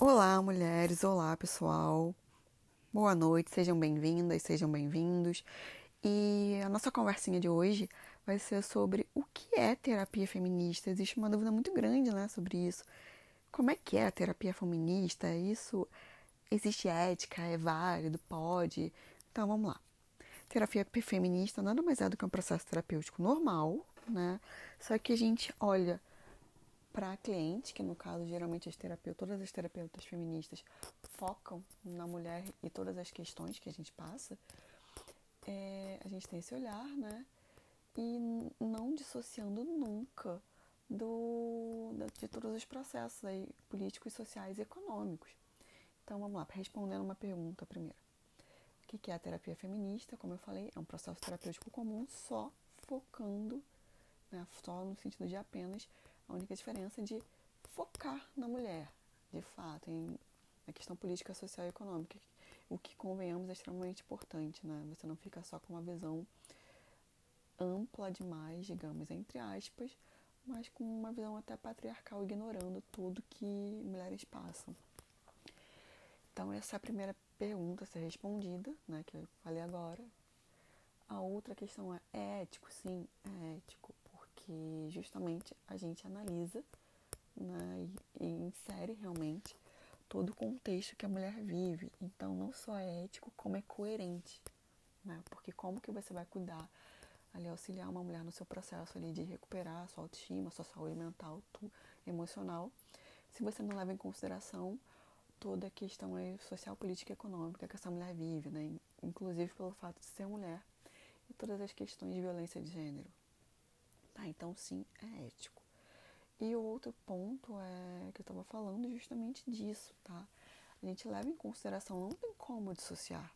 Olá, mulheres, olá, pessoal. Boa noite, sejam bem-vindas, sejam bem-vindos. E a nossa conversinha de hoje vai ser sobre o que é terapia feminista. Existe uma dúvida muito grande, né, sobre isso. Como é que é a terapia feminista? Isso existe ética, é válido, pode? Então, vamos lá. Terapia feminista nada mais é do que um processo terapêutico normal, né? Só que a gente olha para a cliente, que no caso geralmente as terapeutas, todas as terapeutas feministas focam na mulher e todas as questões que a gente passa, é, a gente tem esse olhar, né? E não dissociando nunca do, de todos os processos aí, políticos, sociais e econômicos. Então vamos lá, respondendo uma pergunta primeiro. O que é a terapia feminista? Como eu falei, é um processo terapêutico comum, só focando, né, só no sentido de apenas a única diferença é de focar na mulher, de fato, em, na questão política, social e econômica. O que, convenhamos, é extremamente importante, né? Você não fica só com uma visão ampla demais, digamos, entre aspas, mas com uma visão até patriarcal, ignorando tudo que mulheres passam. Então, essa é a primeira pergunta a ser respondida, né, que eu falei agora. A outra questão é, é ético? Sim, é ético que justamente a gente analisa né, e, insere realmente todo o contexto que a mulher vive. Então, não só é ético, como é coerente. Né? Porque como que você vai cuidar, ali, auxiliar uma mulher no seu processo ali de recuperar a sua autoestima, a sua saúde mental, tu, emocional, se você não leva em consideração toda a questão aí, social, política e econômica que essa mulher vive, né? inclusive pelo fato de ser mulher e todas as questões de violência de gênero. Tá, então sim, é ético. E o outro ponto é que eu estava falando justamente disso, tá? A gente leva em consideração, não tem como dissociar.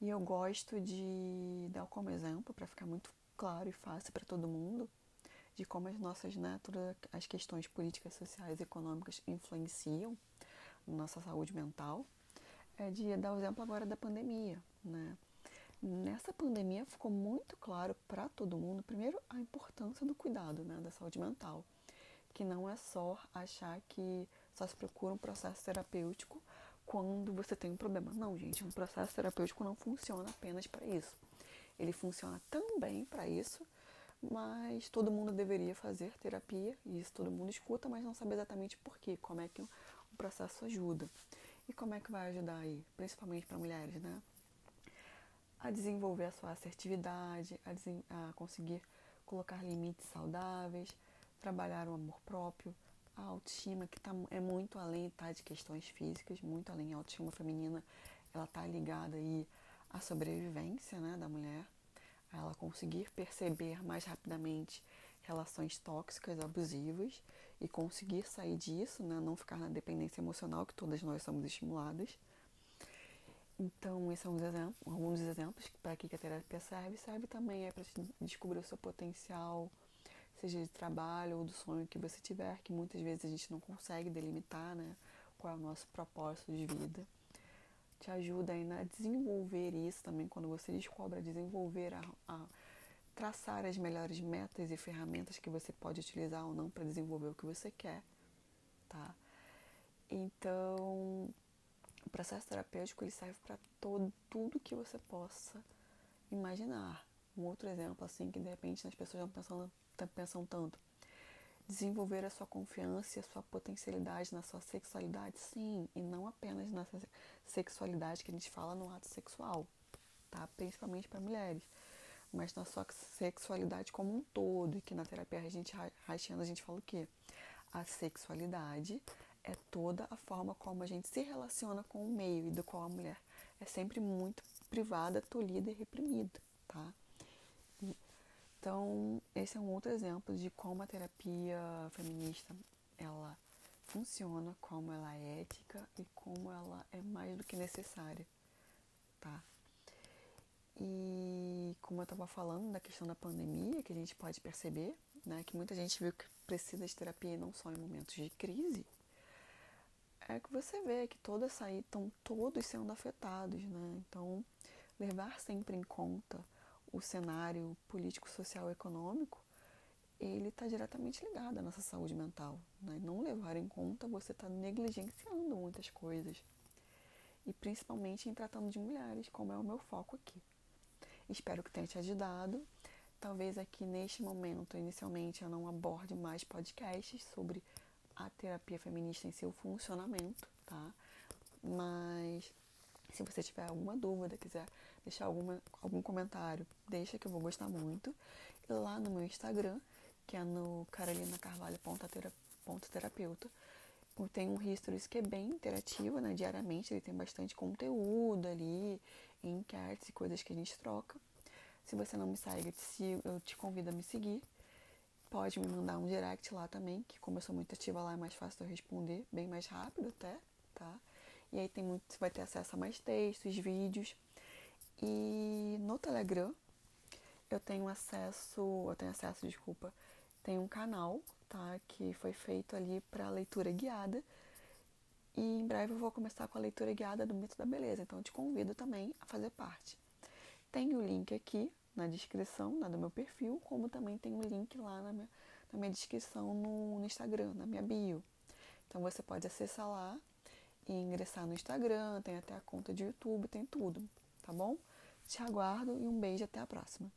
E eu gosto de dar como exemplo, para ficar muito claro e fácil para todo mundo, de como as nossas, todas as questões políticas, sociais e econômicas influenciam nossa saúde mental, é de dar o exemplo agora da pandemia, né? Nessa pandemia ficou muito claro para todo mundo, primeiro, a importância do cuidado né, da saúde mental, que não é só achar que só se procura um processo terapêutico quando você tem um problema. Não, gente, um processo terapêutico não funciona apenas para isso. Ele funciona também para isso, mas todo mundo deveria fazer terapia, e isso todo mundo escuta, mas não sabe exatamente por quê, como é que o processo ajuda. E como é que vai ajudar aí, principalmente para mulheres, né? A desenvolver a sua assertividade, a, a conseguir colocar limites saudáveis, trabalhar o amor próprio, a autoestima, que tá, é muito além tá, de questões físicas, muito além. A autoestima feminina ela está ligada aí à sobrevivência né, da mulher, a ela conseguir perceber mais rapidamente relações tóxicas, abusivas e conseguir sair disso, né, não ficar na dependência emocional que todas nós somos estimuladas então, esses são é exemplos, alguns exemplos para que a terapia serve. Serve também é para descobrir o seu potencial, seja de trabalho ou do sonho que você tiver, que muitas vezes a gente não consegue delimitar, né? Qual é o nosso propósito de vida. Te ajuda ainda a desenvolver isso também, quando você descobre a desenvolver, a, a traçar as melhores metas e ferramentas que você pode utilizar ou não para desenvolver o que você quer, tá? Então, o processo terapêutico ele serve para todo tudo que você possa imaginar. Um outro exemplo assim que de repente as pessoas não pensam, pensam tanto. Desenvolver a sua confiança e a sua potencialidade na sua sexualidade, sim, e não apenas na sexualidade que a gente fala no ato sexual, tá? Principalmente para mulheres, mas na sua sexualidade como um todo, e que na terapia a gente a gente fala o quê? A sexualidade é toda a forma como a gente se relaciona com o meio e do qual a mulher é sempre muito privada, tolhida e reprimida, tá? Então, esse é um outro exemplo de como a terapia feminista ela funciona, como ela é ética e como ela é mais do que necessária, tá? E como eu estava falando da questão da pandemia, que a gente pode perceber, né, que muita gente viu que precisa de terapia não só em momentos de crise, é que você vê que todas saídas estão todos sendo afetados, né? Então, levar sempre em conta o cenário político, social e econômico ele está diretamente ligado à nossa saúde mental. Né? Não levar em conta, você está negligenciando muitas coisas. E principalmente em tratando de mulheres, como é o meu foco aqui. Espero que tenha te ajudado. Talvez aqui neste momento, inicialmente, eu não aborde mais podcasts sobre a terapia feminista em seu funcionamento, tá? Mas se você tiver alguma dúvida, quiser deixar alguma, algum comentário, deixa que eu vou gostar muito. E lá no meu Instagram, que é no carolinacarvalho.terapeuta, tem um Histories que é bem interativo, né? Diariamente ele tem bastante conteúdo ali, enquetes e coisas que a gente troca. Se você não me segue, eu te convido a me seguir. Pode me mandar um direct lá também, que como eu sou muito ativa lá, é mais fácil de eu responder, bem mais rápido até, tá? E aí tem muito, você vai ter acesso a mais textos, vídeos. E no Telegram eu tenho acesso, eu tenho acesso, desculpa, tem um canal, tá, que foi feito ali para leitura guiada. E em breve eu vou começar com a leitura guiada do Mito da Beleza, então te convido também a fazer parte. Tem o link aqui na descrição né, do meu perfil, como também tem o link lá na minha, na minha descrição no, no Instagram, na minha bio. Então você pode acessar lá e ingressar no Instagram, tem até a conta de YouTube, tem tudo, tá bom? Te aguardo e um beijo até a próxima.